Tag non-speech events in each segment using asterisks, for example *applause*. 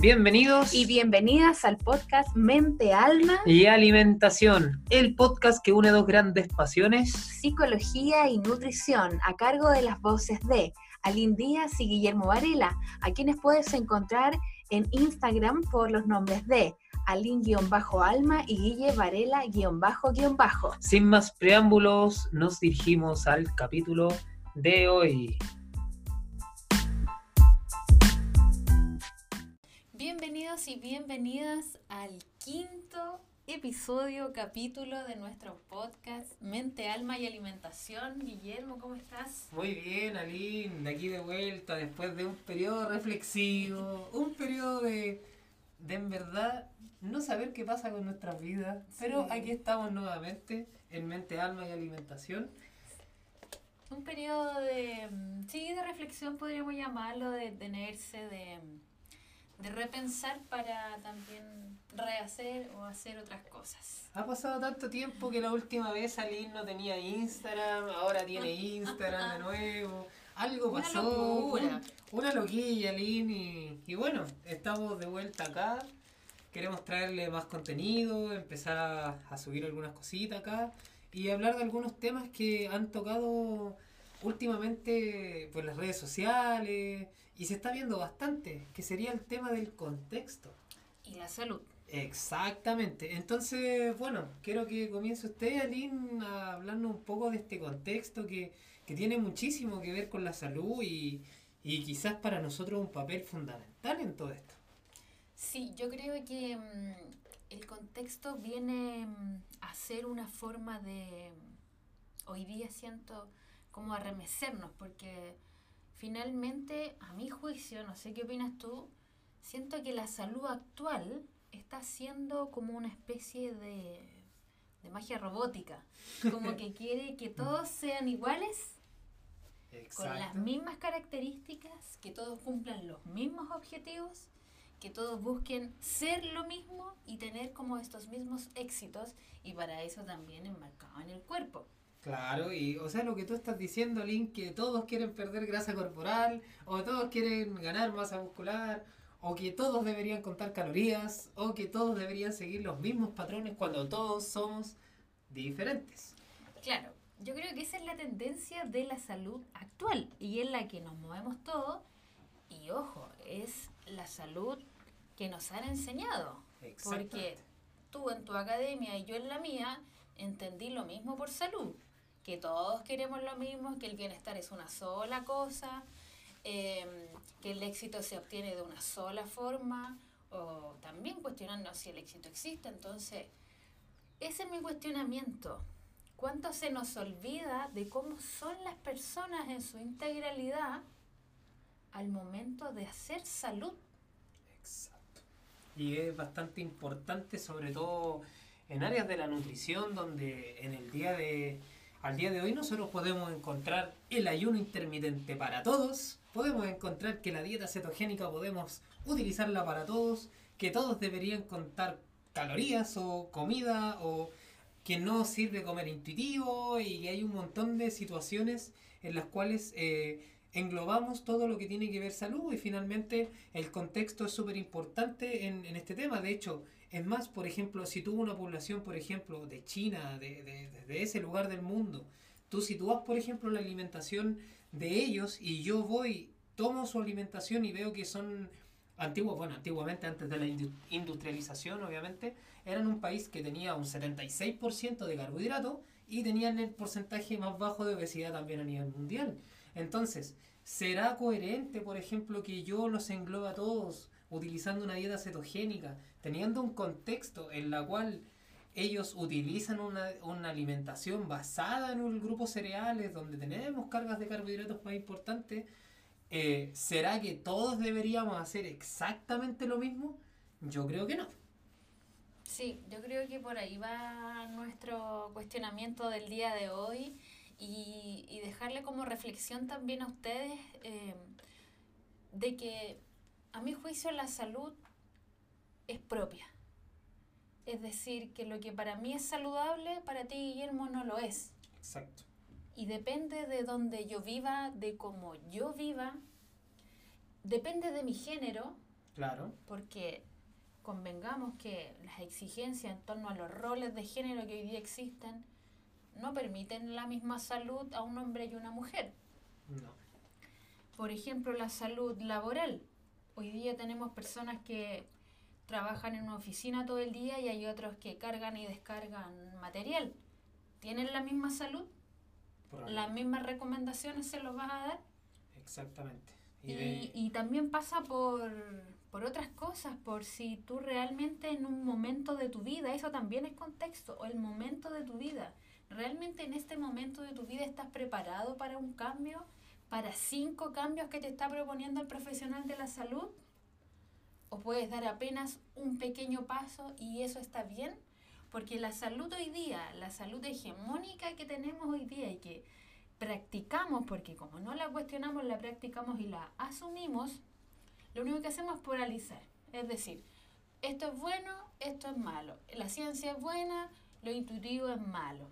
Bienvenidos y bienvenidas al podcast Mente, Alma y Alimentación, el podcast que une dos grandes pasiones, psicología y nutrición, a cargo de las voces de Aline Díaz y Guillermo Varela, a quienes puedes encontrar en Instagram por los nombres de Aline-Alma y Guille Varela-Bajo. Sin más preámbulos, nos dirigimos al capítulo de hoy. Bienvenidos y bienvenidas al quinto episodio, capítulo de nuestro podcast Mente, Alma y Alimentación. Guillermo, ¿cómo estás? Muy bien, Aline, de aquí de vuelta, después de un periodo reflexivo, un periodo de, de en verdad no saber qué pasa con nuestras vidas, pero aquí estamos nuevamente en Mente, Alma y Alimentación. Un periodo de, sí, de reflexión podríamos llamarlo, de tenerse, de de repensar para también rehacer o hacer otras cosas. Ha pasado tanto tiempo que la última vez Aline no tenía Instagram, ahora tiene Instagram de nuevo. Algo pasó. Una, una loquilla, Aline. Y, y, bueno, estamos de vuelta acá. Queremos traerle más contenido, empezar a, a subir algunas cositas acá y hablar de algunos temas que han tocado últimamente por las redes sociales y se está viendo bastante, que sería el tema del contexto. Y la salud. Exactamente. Entonces, bueno, quiero que comience usted, Aline, a hablarnos un poco de este contexto que, que tiene muchísimo que ver con la salud y, y quizás para nosotros un papel fundamental en todo esto. Sí, yo creo que mm, el contexto viene mm, a ser una forma de, hoy día siento, como arremecernos, porque finalmente, a mi juicio, no sé qué opinas tú, siento que la salud actual está siendo como una especie de, de magia robótica, como que *laughs* quiere que todos sean iguales, con las mismas características, que todos cumplan los mismos objetivos, que todos busquen ser lo mismo y tener como estos mismos éxitos y para eso también enmarcado en el cuerpo. Claro, y o sea, lo que tú estás diciendo, Link, que todos quieren perder grasa corporal, o todos quieren ganar masa muscular, o que todos deberían contar calorías, o que todos deberían seguir los mismos patrones cuando todos somos diferentes. Claro, yo creo que esa es la tendencia de la salud actual y en la que nos movemos todos. Y ojo, es la salud que nos han enseñado. Porque tú en tu academia y yo en la mía entendí lo mismo por salud que todos queremos lo mismo, que el bienestar es una sola cosa, em, que el éxito se obtiene de una sola forma, o también cuestionando si el éxito existe. Entonces, ese es mi cuestionamiento. ¿Cuánto se nos olvida de cómo son las personas en su integralidad al momento de hacer salud? Exacto. Y es bastante importante, sobre todo en áreas de la nutrición, donde en el día de, al día de hoy nosotros podemos encontrar el ayuno intermitente para todos, podemos encontrar que la dieta cetogénica podemos utilizarla para todos, que todos deberían contar calorías o comida o que no sirve comer intuitivo y hay un montón de situaciones en las cuales eh, englobamos todo lo que tiene que ver salud y finalmente el contexto es súper importante en, en este tema. De hecho, es más, por ejemplo, si tuvo una población, por ejemplo, de China, de, de, ese lugar del mundo, tú sitúas, por ejemplo, la alimentación de ellos y yo voy, tomo su alimentación y veo que son antiguos, bueno, antiguamente, antes de la industrialización, obviamente, eran un país que tenía un 76% de carbohidratos y tenían el porcentaje más bajo de obesidad también a nivel mundial. Entonces, ¿será coherente, por ejemplo, que yo los englobe a todos utilizando una dieta cetogénica, teniendo un contexto en la cual ellos utilizan una, alimentación basada en un grupo cereales donde tenemos cargas de carbohidratos más importantes, eh, ¿será que todos deberíamos hacer exactamente lo mismo? Yo creo que no. Sí, yo creo que por ahí va nuestro cuestionamiento del día de hoy y, dejarle como reflexión también a ustedes eh, de que a mi juicio la salud es propia. Es decir, que lo que para mí es saludable, para ti, Guillermo, no lo es. Exacto. Y depende de donde yo viva, de cómo yo viva, depende de mi género, Claro. Porque convengamos que las exigencias en torno a los roles de género que hoy día existen no permiten la misma salud a un hombre y una mujer. No. Por ejemplo, la salud laboral. Hoy día tenemos personas que trabajan en una oficina todo el día y hay otros que cargan y descargan material. ¿Tienen la misma salud? ¿Las mismas recomendaciones se los vas a dar? Exactamente. Y, y, también pasa por, por otras cosas, por si tú realmente en un momento de tu vida, eso también es contexto, o el momento de tu vida, realmente en este momento de tu vida estás preparado para un cambio, para cinco cambios que te está proponiendo el profesional de la salud, o puedes dar apenas un pequeño paso y eso está bien, porque la salud hoy día, la salud hegemónica que tenemos hoy día y que practicamos, porque como no la cuestionamos, la practicamos y la asumimos, lo único que hacemos es polarizar. Es decir, esto es bueno, esto es malo. La ciencia es buena, lo intuitivo es malo.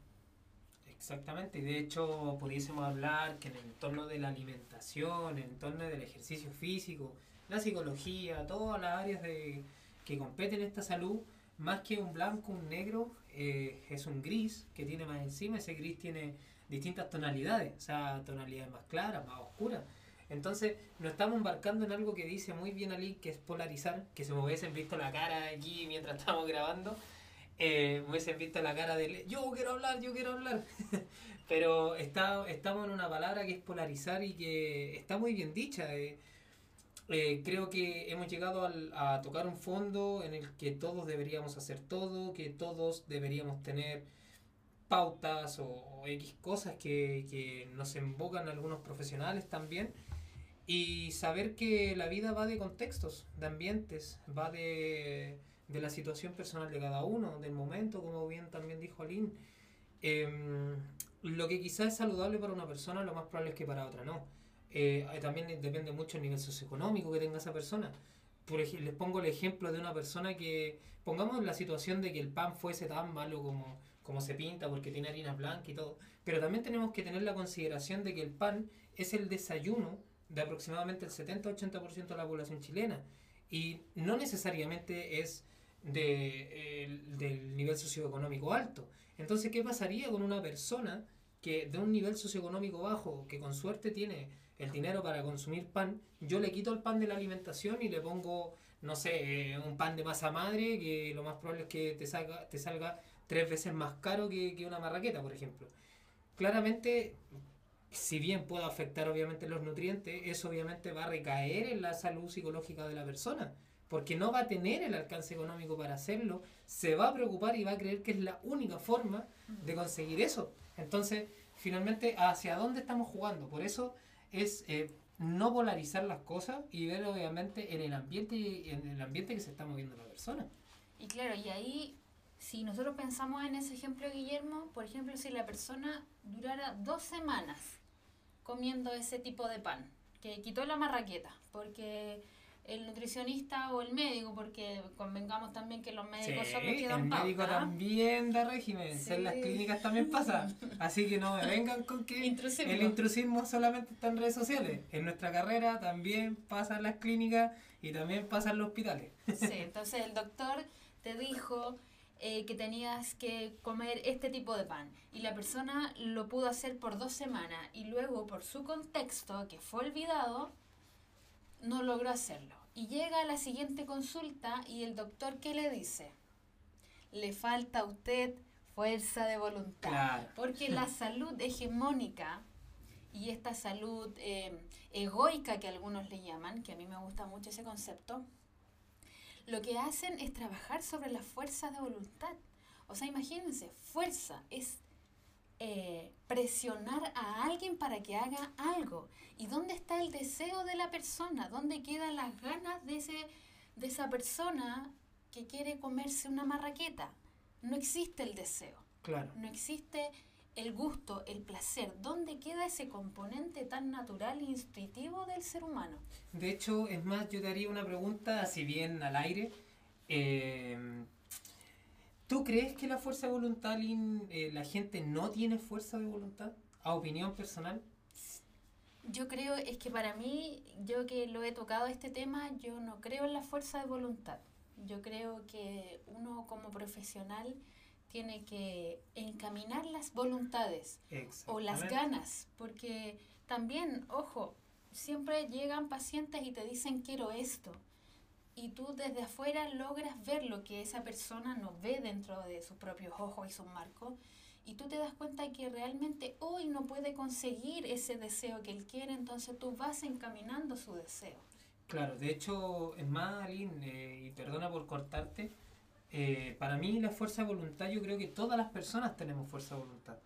Exactamente, y de hecho pudiésemos hablar que en el entorno de la alimentación, en el entorno del ejercicio físico, la psicología, todas las áreas de, que competen esta salud, más que un blanco, un negro, eh, es un gris que tiene más encima, ese gris tiene distintas tonalidades, o sea, tonalidades más claras, más oscuras. Entonces, nos estamos embarcando en algo que dice muy bien Ali, que es polarizar, que se me hubiesen visto la cara aquí mientras *laughs* estamos grabando, eh, me hubiesen visto la cara de yo quiero hablar, yo quiero hablar. *laughs* Pero está, estamos en una palabra que es polarizar y que está muy bien dicha. Eh, eh, creo que hemos llegado a tocar un fondo en el que todos deberíamos hacer todo, que todos deberíamos tener pautas o, X cosas que, que, nos invocan algunos profesionales también. Y saber que la vida va de contextos, de ambientes, va de, de la situación personal de cada uno, del momento, como bien también dijo Aline. Em, lo que quizás es saludable para una persona, lo más probable es que para otra no. Eh, también depende mucho el nivel socioeconómico que tenga esa persona. Por les pongo el ejemplo de una persona que, pongamos la situación de que el pan fuese tan malo como, como se pinta porque tiene harina blanca y todo, pero también tenemos que tener la consideración de que el pan es el desayuno de aproximadamente el 70-80% de la población chilena y no necesariamente es de, del nivel socioeconómico alto. Entonces, ¿qué pasaría con una persona que de un nivel socioeconómico bajo, que con suerte tiene el dinero para consumir pan, yo le quito el pan de la alimentación y le pongo, no sé, eh, un pan de masa madre, que lo más probable es que te salga, te salga tres veces más caro que, que una marraqueta, por ejemplo. Claramente, si bien puede afectar obviamente los nutrientes, eso obviamente va a recaer en la salud psicológica de la persona, porque no va a tener el alcance económico para hacerlo, se va a preocupar y va a creer que es la única forma de conseguir eso. Entonces, finalmente, ¿hacia dónde estamos jugando? Por eso es eh, no polarizar las cosas y ver obviamente en el ambiente en el ambiente que se está moviendo la persona. Y claro, y ahí si nosotros pensamos en ese ejemplo Guillermo, por ejemplo, si la persona durara dos semanas comiendo ese tipo de pan, que quitó la marraqueta, porque el nutricionista o el médico, porque convengamos también que los médicos son los que dan El médico también da régimen, en las clínicas también pasa. *laughs* Así que no me vengan con que el intrusismo solamente está en redes sociales. En nuestra carrera también pasa en las clínicas y también pasa en los hospitales. Sí, *laughs* entonces el doctor te dijo eh, que tenías que comer este tipo de pan y la persona lo pudo hacer por dos semanas y luego por su contexto que fue olvidado no logró hacerlo. Y llega a la siguiente consulta y el doctor, ¿qué le dice? Le falta a usted fuerza de voluntad. Porque la *laughs* salud hegemónica y esta salud eh, egoica que algunos le llaman, que a mí me gusta mucho ese concepto, lo que hacen es trabajar sobre la fuerza de voluntad. O sea, imagínense, fuerza es eh, presionar a alguien para que haga algo. ¿Y dónde está el deseo de la persona? ¿Dónde quedan las ganas de, ese, de esa persona que quiere comerse una marraqueta? No existe el deseo. Claro. No existe el gusto, el placer. ¿Dónde queda ese componente tan natural e instintivo del ser humano? De hecho, es más, yo te haría una pregunta, si bien al aire. Eh, ¿Tú crees que la fuerza de voluntad, eh, la gente no tiene fuerza de voluntad? ¿A opinión personal? Yo creo, es que para mí, yo que lo he tocado este tema, yo no creo en la fuerza de voluntad. Yo creo que uno como profesional tiene que encaminar las voluntades o las ganas, porque también, ojo, siempre llegan pacientes y te dicen quiero esto, y tú desde afuera logras ver lo que esa persona no ve dentro de sus propios ojos y sus marcos, y tú te das cuenta que realmente hoy no puede conseguir ese deseo que él quiere, entonces tú vas encaminando su deseo. Claro, de hecho, es más, Aline, eh, y perdona por cortarte, eh, para mí la fuerza de voluntad, yo creo que todas las personas tenemos fuerza de voluntad.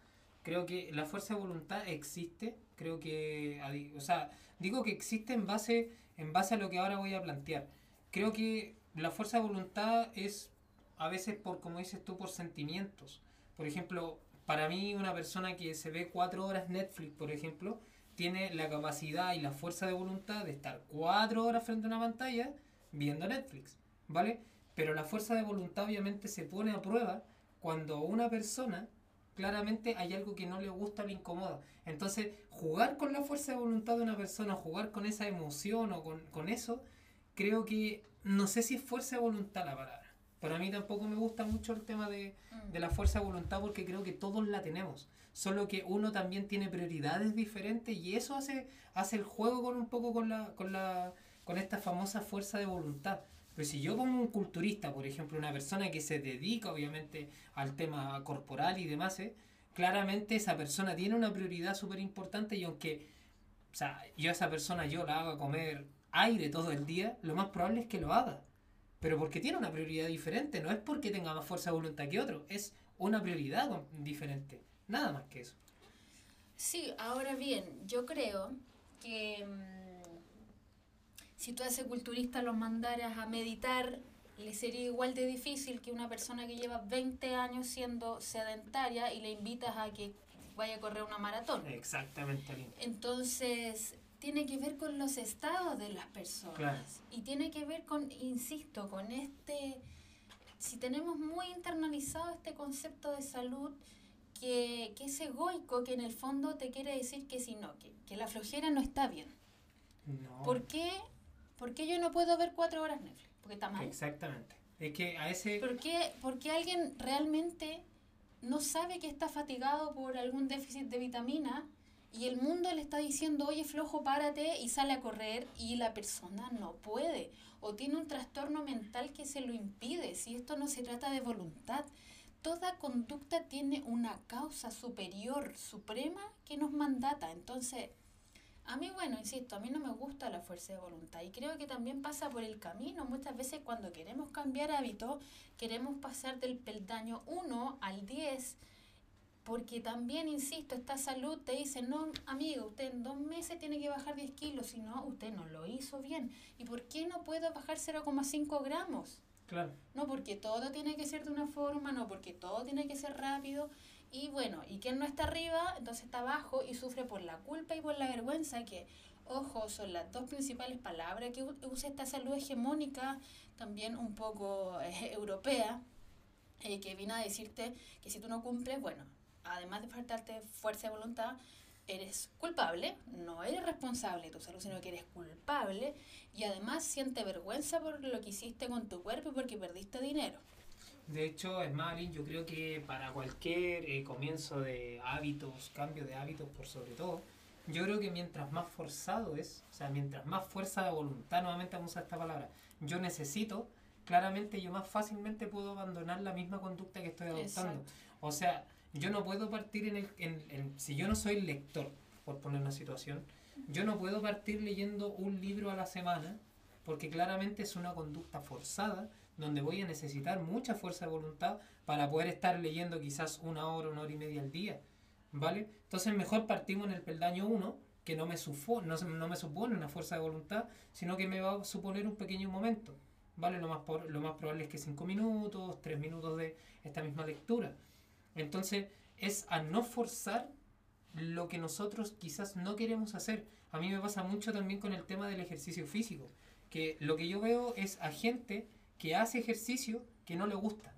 Creo que la fuerza de voluntad existe, creo que, o sea, digo que existe en base, en base a lo que ahora voy a plantear. Creo que la fuerza de voluntad es a veces por, como dices tú, por sentimientos. Por ejemplo, para mí una persona que se ve cuatro horas Netflix, por ejemplo, tiene la capacidad y la fuerza de voluntad de estar cuatro horas frente a una pantalla viendo Netflix, ¿vale? Pero la fuerza de voluntad obviamente se pone a prueba cuando una persona claramente hay algo que no le gusta o le incomoda. Entonces, jugar con la fuerza de voluntad de una persona, jugar con esa emoción o con, con eso, creo que no sé si es fuerza de voluntad la palabra. Para mí tampoco me gusta mucho el tema de, de la fuerza de voluntad porque creo que todos la tenemos solo que uno también tiene prioridades diferentes y eso hace, hace el juego con un poco con la, con la, con esta famosa fuerza de voluntad. Pero si yo pongo un culturista, por ejemplo, una persona que se dedica obviamente al tema corporal y demás, ¿eh? claramente esa persona tiene una prioridad súper importante y aunque o sea, yo a esa persona yo la haga comer aire todo el día, lo más probable es que lo haga. Pero porque tiene una prioridad diferente, no es porque tenga más fuerza de voluntad que otro, es una prioridad diferente. Nada más que eso. Sí, ahora bien, yo creo que mm, si tú a ese culturista lo mandaras a meditar, le sería igual de difícil que una persona que lleva 20 años siendo sedentaria y le invitas a que vaya a correr una maratón. Exactamente. Entonces, tiene que ver con los estados de las personas. Y tiene que ver con, insisto, con este, si tenemos muy internalizado este concepto de salud, que, que, es egoico, que en el fondo te quiere decir que si no, que, que la flojera no está bien. No. ¿Por qué? ¿Por qué yo no puedo ver cuatro horas Netflix? Porque está mal. Exactamente. Es que a ese... ¿Por qué, porque alguien realmente no sabe que está fatigado por algún déficit de vitamina y el mundo le está diciendo, oye, flojo, párate y sale a correr y la persona no puede o tiene un trastorno mental que se lo impide, si esto no se trata de voluntad, toda conducta tiene una causa superior, suprema, que nos mandata. Entonces, a mí, bueno, insisto, a mí no me gusta la fuerza de voluntad y creo que también pasa por el camino. Muchas veces cuando queremos cambiar hábitos, queremos pasar del peldaño 1 al 10, porque también, insisto, esta salud te dice, no, amigo, usted en dos meses tiene que bajar 10 kilos, si no, usted no lo hizo bien. ¿Y por qué no puedo bajar 0,5 gramos? No porque todo tiene que ser de una forma, no porque todo tiene que ser rápido. Y bueno, y quien no está arriba, entonces está abajo y sufre por la culpa y por la vergüenza, que, ojo, son las dos principales palabras que usa esta salud hegemónica, también un poco eh, europea, eh, que viene a decirte que si tú no cumples, bueno, además de faltarte fuerza de voluntad, eres culpable, no eres responsable de tu salud, sino que eres culpable y además siente vergüenza por lo que hiciste con tu cuerpo y porque perdiste dinero. De hecho, es más, yo creo que para cualquier eh, comienzo de hábitos, cambio de hábitos por sobre todo, yo creo que mientras más forzado es, o sea, mientras más fuerza de voluntad, nuevamente vamos a usar esta palabra, yo necesito, claramente yo más fácilmente puedo abandonar la misma conducta que estoy adoptando. O sea, yo no puedo partir en el... En, si yo no soy lector, por poner una situación, yo no puedo partir leyendo un libro a la semana porque claramente es una conducta forzada donde voy a necesitar mucha fuerza de voluntad para poder estar leyendo quizás una hora, una hora y media al día. ¿Vale? Entonces mejor partimos en el peldaño 1, que no me, no, no, me supone una fuerza de voluntad, sino que me va a suponer un pequeño momento. ¿Vale? Lo más, por, lo más probable es que 5 minutos, 3 minutos de esta misma lectura. Entonces, es a no forzar lo que nosotros quizás no queremos hacer. A mí me pasa mucho también con el tema del ejercicio físico, que lo que yo veo es a gente que hace ejercicio que no le gusta.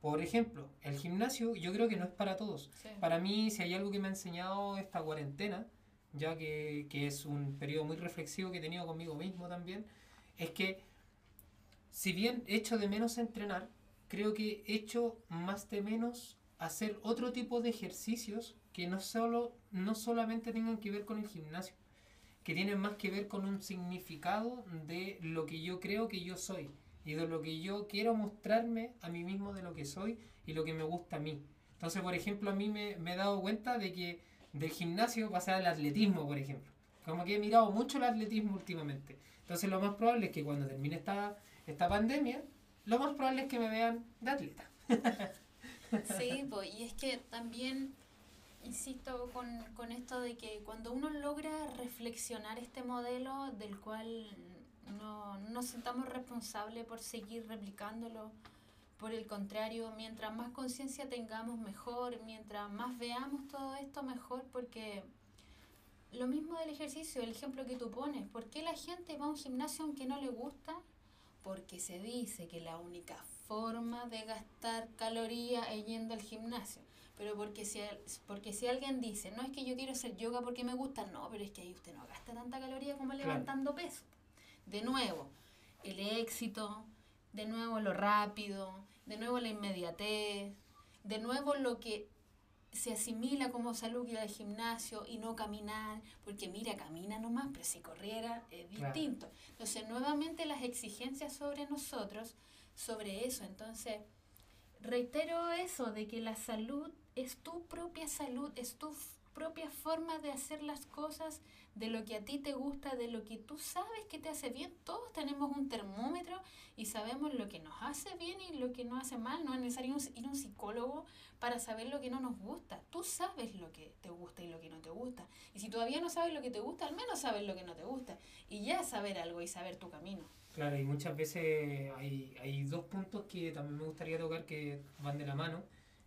Por ejemplo, el gimnasio yo creo que no es para todos. Para mí, si hay algo que me ha enseñado esta cuarentena, ya que, que es un periodo muy reflexivo que he tenido conmigo mismo también, es que si bien echo de menos entrenar, creo que echo más de menos hacer otro tipo de ejercicios que no, solo, no solamente tengan que ver con el gimnasio, que tienen más que ver con un significado de lo que yo creo que yo soy y de lo que yo quiero mostrarme a mí mismo de lo que soy y lo que me gusta a mí. Entonces, por ejemplo, a mí me, me he dado cuenta de que del gimnasio pasa al atletismo, por ejemplo. Como que he mirado mucho el atletismo últimamente. Entonces, lo más probable es que cuando termine esta, esta pandemia, lo más probable es que me vean de atleta. *laughs* Sí, *laughs* pues, y es que también insisto con, con esto de que cuando uno logra reflexionar este modelo del cual no, no nos sentamos responsables por seguir replicándolo, por el contrario, mientras más conciencia tengamos, mejor, mientras más veamos todo esto, mejor, porque lo mismo del ejercicio, el ejemplo que tú pones, ¿por qué la gente va a un gimnasio aunque no le gusta? Porque se dice que la única forma de gastar calorías yendo al gimnasio. Pero porque si, porque si alguien dice, no es que yo quiero hacer yoga porque me gusta, no, pero es que ahí usted no gasta tanta caloría como levantando peso. De nuevo, el éxito, de nuevo lo rápido, de nuevo la inmediatez, de nuevo lo que se asimila como salud ir al gimnasio y no caminar, porque mira, camina nomás, pero si corriera es distinto. Entonces, nuevamente las exigencias sobre nosotros, sobre eso. Entonces, reitero eso, de que la salud es tu propia salud, es tu propia forma de hacer las cosas, de lo que a ti te gusta, de lo que tú sabes que te hace bien. Todos tenemos un termómetro y sabemos lo que nos hace bien y lo que nos hace mal. No es necesario ir a un psicólogo para saber lo que no nos gusta. Tú sabes lo que te gusta y lo que no te gusta. Y si todavía no sabes lo que te gusta, al menos sabes lo que no te gusta. Y ya saber algo y saber tu camino. Claro, y muchas veces hay, hay dos puntos que también me gustaría tocar que van de la mano,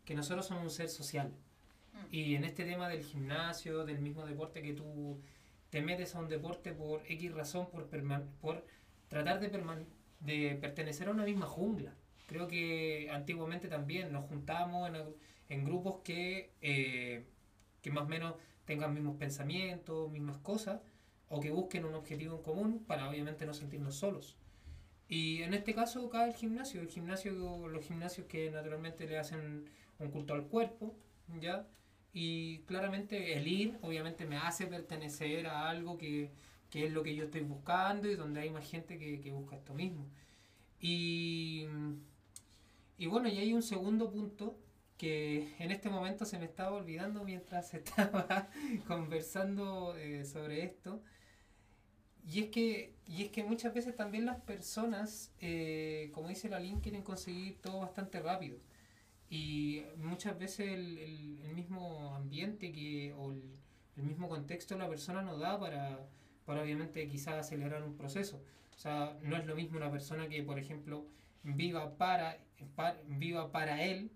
que nosotros somos un ser social. Mm. Y en este tema del gimnasio, del mismo deporte que tú te metes a un deporte por X razón, por, por tratar de, de pertenecer a una misma jungla. Creo que antiguamente también nos juntamos en, en grupos que, eh, que más o menos tengan mismos pensamientos, mismas cosas, o que busquen un objetivo en común para obviamente no sentirnos solos. Y en este caso cae el gimnasio, el gimnasio, los gimnasios que naturalmente le hacen un culto al cuerpo, ¿ya? Y claramente el ir, obviamente, me hace pertenecer a algo que, es lo que yo estoy buscando y donde hay más gente que, busca esto mismo. Y, y bueno, y hay un segundo punto que en este momento se me estaba olvidando mientras *laughs* estaba conversando eh, sobre esto. Y es que, y es que muchas veces también las personas, eh, como dice la Link, quieren conseguir todo bastante rápido. Y muchas veces el, el, mismo ambiente que, o el, mismo contexto la persona nos da para, para obviamente quizás acelerar un proceso. O sea, no es lo mismo una persona que, por ejemplo, viva para, viva para él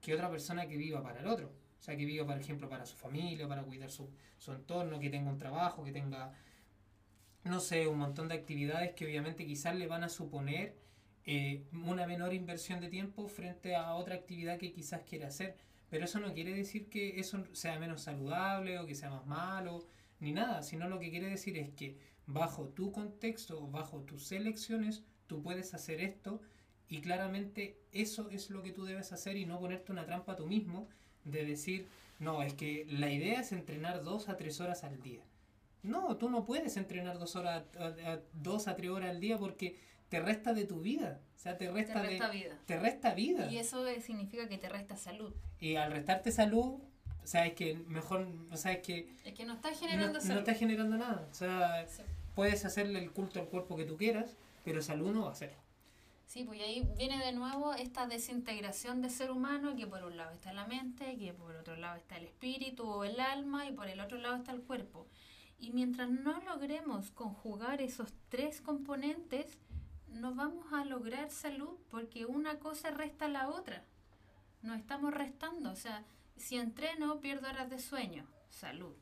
que otra persona que viva para el otro. O sea, que viva, por ejemplo, para su familia, para cuidar su, su entorno, que tenga un trabajo, que tenga, no sé, un montón de actividades que obviamente quizás le van a suponer eh, una menor inversión de tiempo frente a otra actividad que quizás quiere hacer. Pero eso no quiere decir que eso sea menos saludable o que sea más malo, ni nada, sino lo que quiere decir es que bajo tu contexto, bajo tus elecciones, tú puedes hacer esto y claramente eso es lo que tú debes hacer y no ponerte una trampa tú mismo de decir, no, es que la idea es entrenar dos a tres horas al día. No, tú no puedes entrenar dos, horas, dos a tres horas al día porque te resta de tu vida. O sea, te resta, resta vida. Te resta vida. Y eso significa que te resta salud. Y al restarte salud, o sea, es que mejor, o sea, es que... Es que no estás generando no, salud. No estás generando nada. O sea, puedes hacerle el culto al cuerpo que tú quieras, pero salud no va a ser. Sí, pues ahí viene de nuevo esta desintegración de ser humano, que por un lado está la mente, que por otro lado está el espíritu o el alma, y por el otro lado está el cuerpo. Y mientras no logremos conjugar esos tres componentes, no vamos a lograr salud porque una cosa resta a la otra. No estamos restando. O sea, si entreno, pierdo horas de sueño. Salud.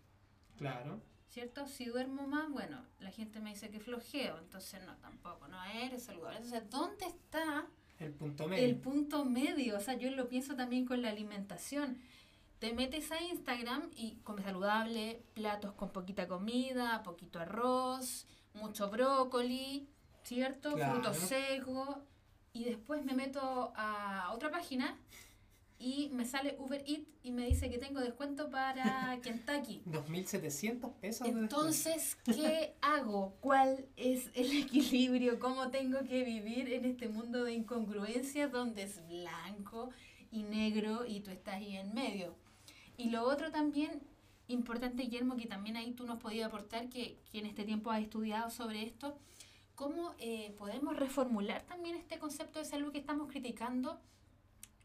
Claro. ¿Cierto? Si duermo más, bueno, la gente me dice que flojeo. Entonces, no, tampoco. No eres saludable. Entonces, ¿dónde está el punto medio? El punto medio. O sea, yo lo pienso también con la alimentación. Te metes a Instagram y comes saludable, platos con poquita comida, poquito arroz, mucho brócoli, ¿cierto? Frutos secos. Y después me meto a otra página y me sale Uber Eats y me dice que tengo descuento para *laughs* Kentucky. 2.700 pesos. Entonces, ¿qué hago? ¿Cuál es el equilibrio? ¿Cómo tengo que vivir en este mundo de incongruencias donde es blanco y negro y tú estás ahí en medio? Y lo otro también importante, Guillermo, que también ahí tú nos podías aportar, que, en este tiempo has estudiado sobre esto, cómo eh, podemos reformular también este concepto de salud que estamos criticando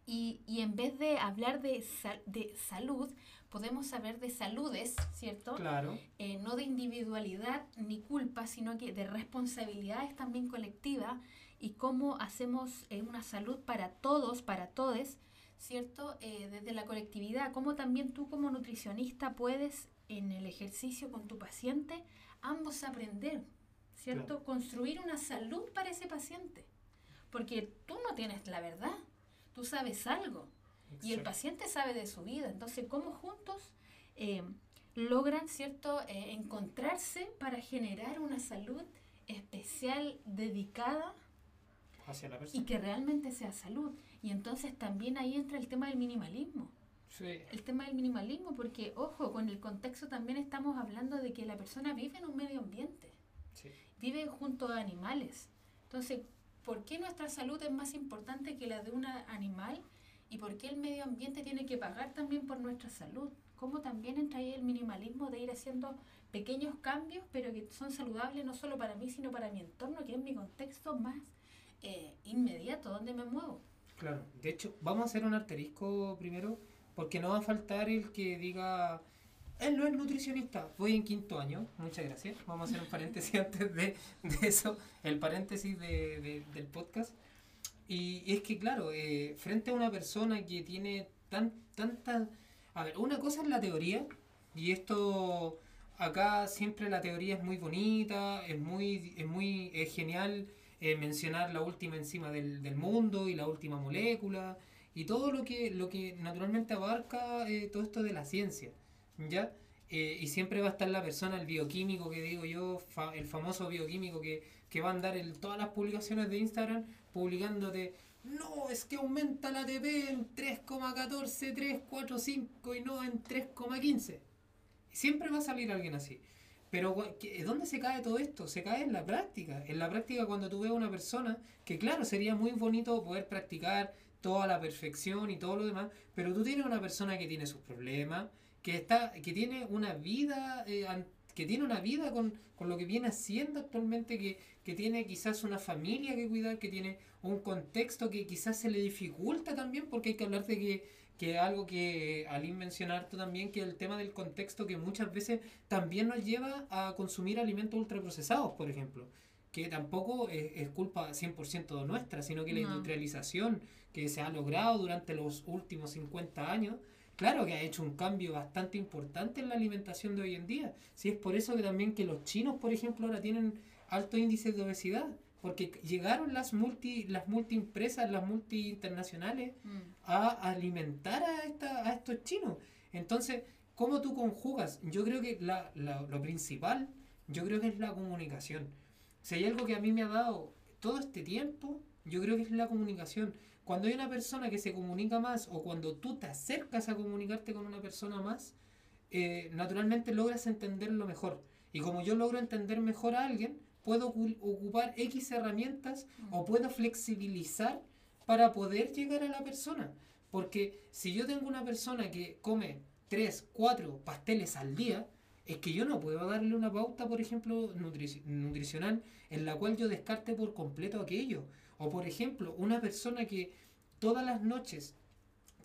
y, y en vez de hablar de, de salud, podemos hablar de saludes, ¿cierto? Claro. Eh, no de individualidad ni culpa, sino que de responsabilidades también colectivas y cómo hacemos eh, una salud para todos, para todos, ¿cierto? Eh, desde la colectividad, cómo también tú como nutricionista puedes en el ejercicio con tu paciente ambos aprender, ¿cierto? Construir una salud para ese paciente. Porque tú no tienes la verdad, tú sabes algo y el paciente sabe de su vida. Entonces, ¿cómo juntos eh, logran, ¿cierto?, eh, encontrarse para generar una salud especial dedicada hacia la persona. Y que realmente sea salud. Y entonces también ahí entra el tema del minimalismo. El tema del minimalismo, porque, ojo, con el contexto también estamos hablando de que la persona vive en un medio ambiente, vive junto a animales. Entonces, ¿por qué nuestra salud es más importante que la de un animal? ¿Y por qué el medio ambiente tiene que pagar también por nuestra salud? ¿Cómo también entra ahí el minimalismo de ir haciendo pequeños cambios, pero que son saludables no solo para mí, sino para mi entorno, que es mi contexto más eh, inmediato, donde me muevo? Claro, de hecho, vamos a hacer un asterisco primero, porque no va a faltar el que diga, él no es nutricionista, voy en quinto año, muchas gracias. Vamos a hacer un paréntesis *laughs* antes de, eso, el paréntesis de, del podcast. Y, es que, claro, eh, frente a una persona que tiene tan, tanta... A ver, una cosa es la teoría, y esto acá siempre la teoría es muy bonita, es muy, es muy es genial eh, mencionar la última enzima del, del, mundo y la última molécula y todo lo que, lo que naturalmente abarca eh, todo esto de la ciencia, ¿ya? Eh, y siempre va a estar la persona, el bioquímico que digo yo, el famoso bioquímico que, que va a andar en todas las publicaciones de Instagram publicándote, no, es que aumenta la ATP en 3,14, 3,45 y no en 3,15. Siempre va a salir alguien así. Pero ¿dónde se cae todo esto? Se cae en la práctica. En la práctica cuando tú ves a una persona, que claro, sería muy bonito poder practicar toda la perfección y todo lo demás, pero tú tienes una persona que tiene sus problemas, que está que tiene una vida eh, que tiene una vida con, lo que viene haciendo actualmente, que, que, tiene quizás una familia que cuidar, que tiene un contexto que quizás se le dificulta también, porque hay que hablar de que que algo que al mencionar tú también, que el tema del contexto que muchas veces también nos lleva a consumir alimentos ultraprocesados, por ejemplo, que tampoco es, culpa 100% nuestra, sino que la industrialización que se ha logrado durante los últimos 50 años, claro que ha hecho un cambio bastante importante en la alimentación de hoy en día. Si es por eso que también que los chinos, por ejemplo, ahora tienen alto índice de obesidad, porque llegaron las multi las multiempresas, las multi internacionales mm. a alimentar a, esta, a estos chinos. Entonces, ¿cómo tú conjugas? Yo creo que la, lo principal, yo creo que es la comunicación. Si hay algo que a mí me ha dado todo este tiempo, yo creo que es la comunicación. Cuando hay una persona que se comunica más o cuando tú te acercas a comunicarte con una persona más, eh, naturalmente logras entenderlo mejor. Y como yo logro entender mejor a alguien, puedo ocupar X herramientas o puedo flexibilizar para poder llegar a la persona. Porque si yo tengo una persona que come 3, 4 pasteles al día, es que yo no puedo darle una pauta, por ejemplo, nutricional en la cual yo descarte por completo aquello. O por ejemplo, una persona que todas las noches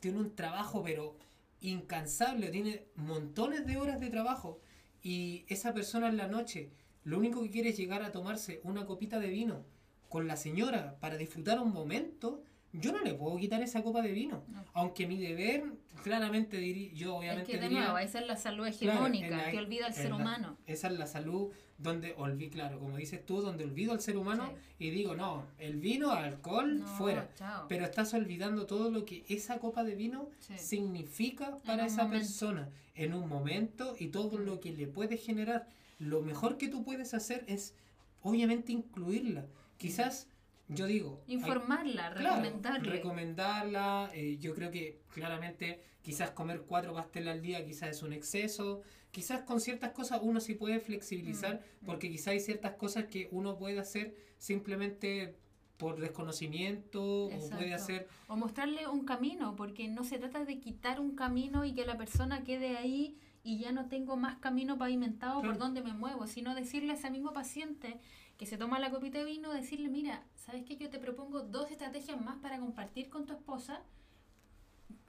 tiene un trabajo pero incansable, tiene montones de horas de trabajo y esa persona en la noche lo único que quiere es llegar a tomarse una copita de vino con la señora para disfrutar un momento, yo no le puedo quitar esa copa de vino. Aunque mi deber, claramente diría, yo obviamente es que de nuevo, esa es la salud hegemónica que olvida al ser humano. Esa es la salud donde olvido, claro, como dices tú, donde olvido al ser humano y digo, no, el vino, alcohol, fuera. Pero estás olvidando todo lo que esa copa de vino significa para esa persona en un momento y todo lo que le puede generar. Lo mejor que tú puedes hacer es, obviamente, incluirla. Quizás yo digo... Informarla, recomendarla. recomendarla. Eh, yo creo que claramente quizás comer cuatro pasteles al día quizás es un exceso. Quizás con ciertas cosas uno sí puede flexibilizar mm, mm. porque quizás hay ciertas cosas que uno puede hacer simplemente por desconocimiento o puede hacer... O mostrarle un camino, porque no se trata de quitar un camino y que la persona quede ahí y ya no tengo más camino pavimentado por donde me muevo, sino decirle a ese mismo paciente que se toma la copita de vino, decirle, mira, ¿sabes qué? Yo te propongo dos estrategias más para compartir con tu esposa.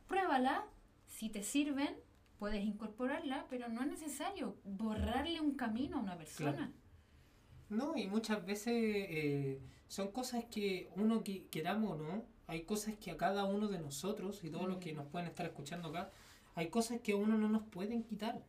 Pruébala, si te sirven, puedes incorporarla, pero no es necesario borrarle un camino a una persona. No, y muchas veces eh, son cosas que uno que, queramos o no, hay cosas que a cada uno de nosotros y todos los que mm. nos pueden estar escuchando acá, hay cosas que uno no nos pueden quitar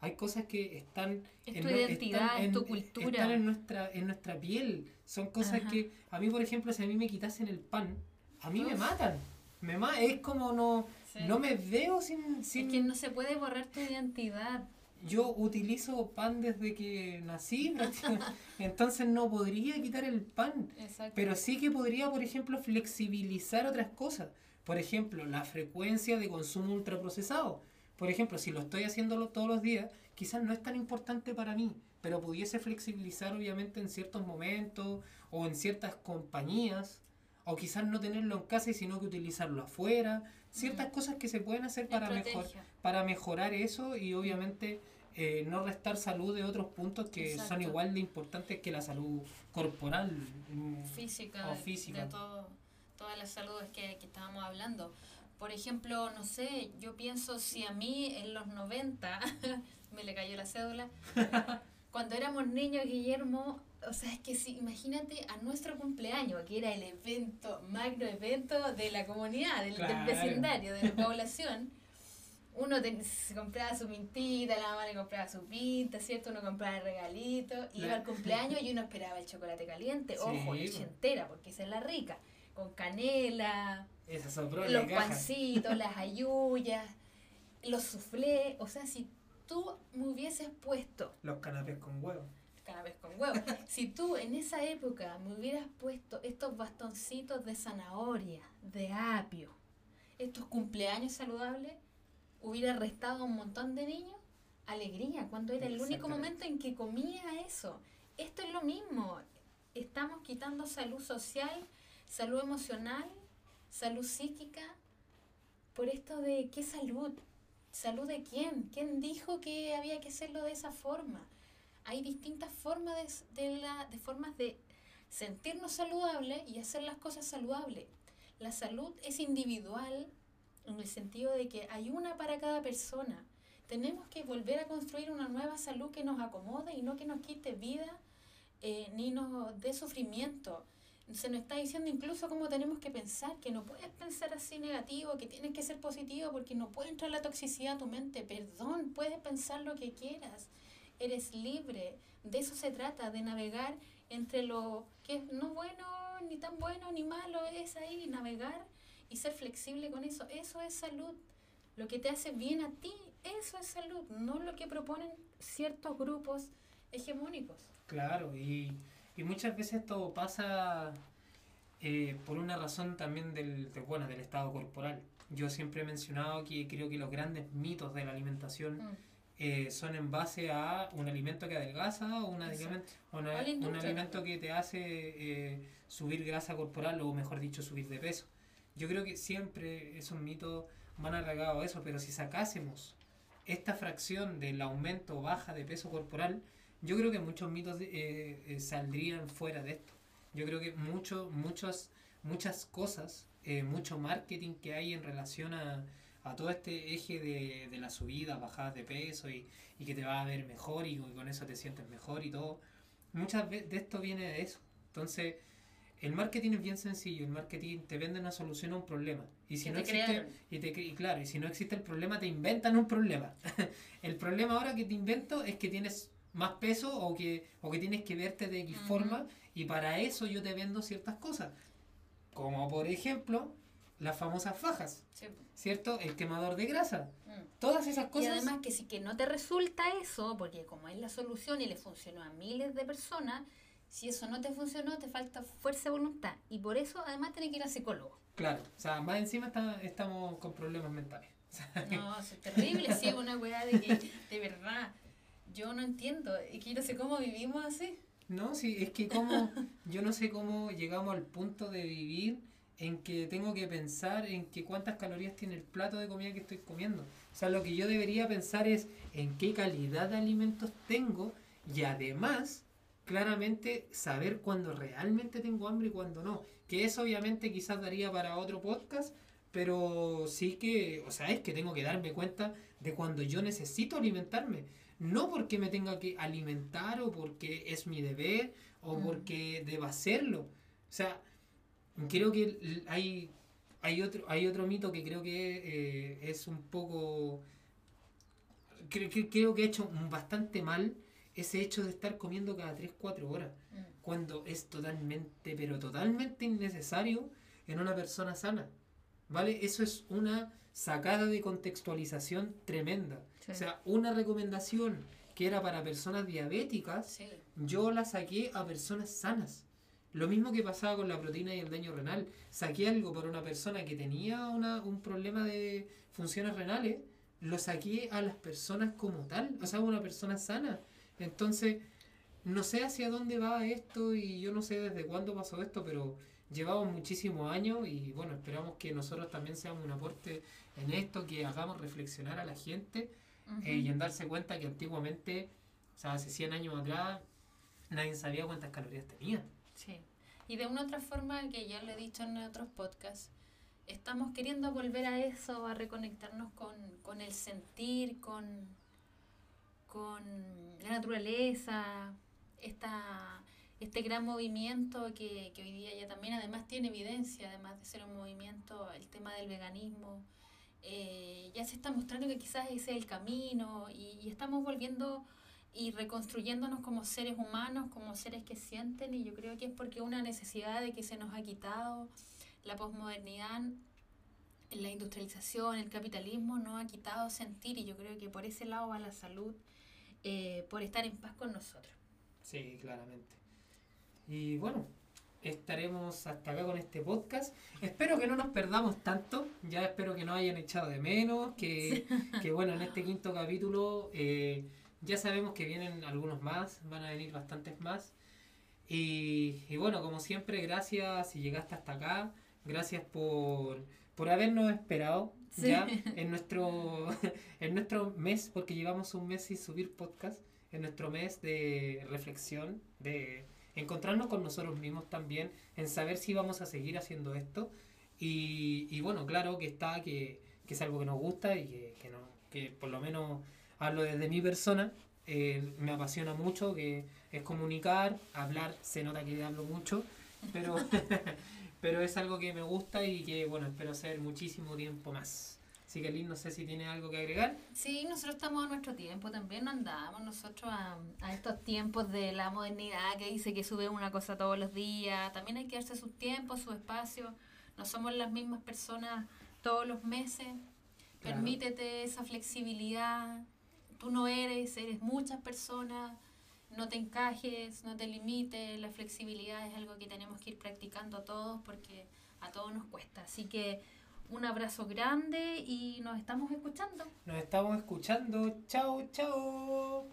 hay cosas que están en tu identidad, en, tu cultura. Están en nuestra, en nuestra piel. Son cosas que, a mí, por ejemplo, si a mí me quitasen el pan, a mí me matan. Me ma es como no, no me veo sin, sin... Es que no se puede borrar tu identidad. Yo utilizo pan desde que nací, *laughs* entonces no podría quitar el pan. Pero sí que podría, por ejemplo, flexibilizar otras cosas. Por ejemplo, la frecuencia de consumo ultraprocesado. Por ejemplo, si lo estoy haciéndolo todos los días, quizás no es tan importante para mí, pero pudiese flexibilizar obviamente en ciertos momentos o en ciertas compañías, o quizás no tenerlo en casa y sino que utilizarlo afuera, ciertas cosas que se pueden hacer para, mejor, para mejorar eso y obviamente eh, no restar salud de otros puntos que son igual de importantes que la salud corporal mm, física, o física. De, todo, todas las saludes que, que estábamos hablando. Por ejemplo, no sé, yo pienso si a mí en los 90 *laughs* me le cayó la cédula, *laughs* cuando éramos niños, Guillermo, o sea, es que si, imagínate a nuestro cumpleaños, que era el evento, magno evento de la comunidad, del, vecindario, de la *laughs* población, uno se compraba su mintita, la mamá le compraba su pinta, ¿cierto? Uno compraba el regalito, iba al cumpleaños y uno esperaba el chocolate caliente, ojo, leche entera, porque esa es la rica, con canela, los pancitos, *laughs* las ayuyas, los soufflés. O sea, si tú me hubieses puesto. Los canapés con huevo. Canapés con huevo. *laughs* si tú en esa época me hubieras puesto estos bastoncitos de zanahoria, de apio, estos cumpleaños saludables, hubiera restado a un montón de niños alegría, cuando era el único momento en que comía eso. Esto es lo mismo. Estamos quitando salud social, salud emocional salud psíquica, por esto de qué salud, salud de quién, quién dijo que había que hacerlo de esa forma. Hay distintas formas de, la, de formas de sentirnos saludables y hacer las cosas saludables. La salud es individual en el sentido de que hay una para cada persona. Tenemos que volver a construir una nueva salud que nos acomode y no que nos quite vida eh, ni nos dé sufrimiento se nos está diciendo incluso cómo tenemos que pensar, que no puedes pensar así negativo, que tienes que ser positivo porque no puede entrar la toxicidad a tu mente. Perdón, puedes pensar lo que quieras. Eres libre. De eso se trata, de navegar entre lo que es no bueno, ni tan bueno, ni malo, es ahí, navegar y ser flexible con eso. Eso es salud. Lo que te hace bien a ti, eso es salud, no lo que proponen ciertos grupos hegemónicos. Claro, y y muchas veces esto pasa eh, por una razón también del, bueno, del estado corporal. Yo siempre he mencionado que creo que los grandes mitos de la alimentación mm. eh, son en base a un alimento que adelgaza o un, alimento, un alimento que te hace eh, subir grasa corporal o mejor dicho subir de peso. Yo creo que siempre esos mitos van arraigados a eso, pero si sacásemos esta fracción del aumento o baja de peso corporal, yo creo que muchos mitos eh, eh, saldrían fuera de esto. Yo creo que mucho, muchas, muchas cosas, eh, mucho marketing que hay en relación a, todo este eje de, de la subida, bajada de peso y, que te va a ver mejor y, con eso te sientes mejor y todo. Muchas veces de esto viene de eso. Entonces, el marketing es bien sencillo, el marketing te vende una solución a un problema. Y si no existe, y, te, y claro, y si no existe el problema, te inventan un problema. *laughs* el problema ahora que te invento es que tienes más peso o que, o que tienes que verte de X forma y para eso yo te vendo ciertas cosas. Como por ejemplo, las famosas fajas. ¿Cierto? El quemador de grasa. Mm. Todas esas cosas. Y además que si que no te resulta eso, porque como es la solución y le funcionó a miles de personas, si eso no te funcionó, te falta fuerza de voluntad. Y por eso además tienes que ir al psicólogo. Claro, o sea, más encima estamos con problemas mentales. *laughs* no, es terrible, sí, es una weá de que, de verdad, yo no entiendo. Es que yo no sé cómo vivimos así. No, sí, es que como, *laughs* yo no sé cómo llegamos al punto de vivir en que tengo que pensar en que cuántas calorías tiene el plato de comida que estoy comiendo. O sea, lo que yo debería pensar es en qué calidad de alimentos tengo y además claramente saber cuándo realmente tengo hambre y cuándo no. Que eso obviamente quizás daría para otro podcast, pero sí que, o sea, es que tengo que darme cuenta de cuando yo necesito alimentarme. No porque me tenga que alimentar o porque es mi deber o porque deba hacerlo. O sea, creo que hay, hay, otro, hay otro mito que creo que eh, es un poco... Creo, creo que he hecho bastante mal ese hecho de estar comiendo cada 3-4 horas, mm. cuando es totalmente, pero totalmente innecesario en una persona sana. ¿Vale? Eso es una sacada de contextualización tremenda. O sea, una recomendación que era para personas diabéticas, yo la saqué a personas sanas. Lo mismo que pasaba con la proteína y el daño renal. Saqué algo para una persona que tenía una, un problema de funciones renales, lo saqué a las personas como tal, o sea, una persona sana. Entonces, no sé hacia dónde va esto y yo no sé desde cuándo pasó esto, pero llevamos muchísimos años y bueno, esperamos que nosotros también seamos un aporte en esto, que hagamos reflexionar a la gente eh, y en darse cuenta que antiguamente, o sea, hace 100 años atrás, nadie sabía cuántas calorías tenía. Sí. Y de una otra forma que ya lo he dicho en otros podcasts, estamos queriendo volver a eso, a reconectarnos con, con el sentir, con con la naturaleza, esta, este gran movimiento que, hoy día ya también además tiene evidencia, además de ser un movimiento, el tema del veganismo, eh, ya se está mostrando que quizás ese es el camino y, estamos volviendo y reconstruyéndonos como seres humanos, como seres que sienten y yo creo que es porque una necesidad de que se nos ha quitado la posmodernidad, la industrialización, el capitalismo nos ha quitado sentir y yo creo que por ese lado va la salud eh, por estar en paz con nosotros. Sí, claramente. Y bueno, estaremos hasta acá con este podcast. Espero que no nos perdamos tanto, ya espero que no hayan echado de menos, que, que bueno, en este quinto capítulo eh, ya sabemos que vienen algunos más, van a venir bastantes más. Y, y bueno, como siempre, gracias si llegaste hasta acá, gracias por, por habernos esperado ya en nuestro, *laughs* en nuestro mes, porque llevamos un mes sin subir podcast, en nuestro mes de reflexión, de encontrarnos con nosotros mismos también, en saber si vamos a seguir haciendo esto. Y, y bueno, claro que está, que, que, es algo que nos gusta y que, que, no, que por lo menos hablo desde mi persona, eh, me apasiona mucho, que es comunicar, hablar, se nota que hablo mucho, pero *laughs* pero es algo que me gusta y que, bueno, espero hacer muchísimo tiempo más. Así que Lynn, no sé si tiene algo que agregar. Sí, nosotros estamos a nuestro tiempo, también no andamos nosotros a, a, estos tiempos de la modernidad que dice que sube una cosa todos los días. También hay que darse sus tiempos, su espacio. No somos las mismas personas todos los meses. Permítete esa flexibilidad. Tú no eres, eres muchas personas no te encajes, no te limites, la flexibilidad es algo que tenemos que ir practicando todos porque a todos nos cuesta. Así que un abrazo grande y nos estamos escuchando. Nos estamos escuchando. Chao, chao.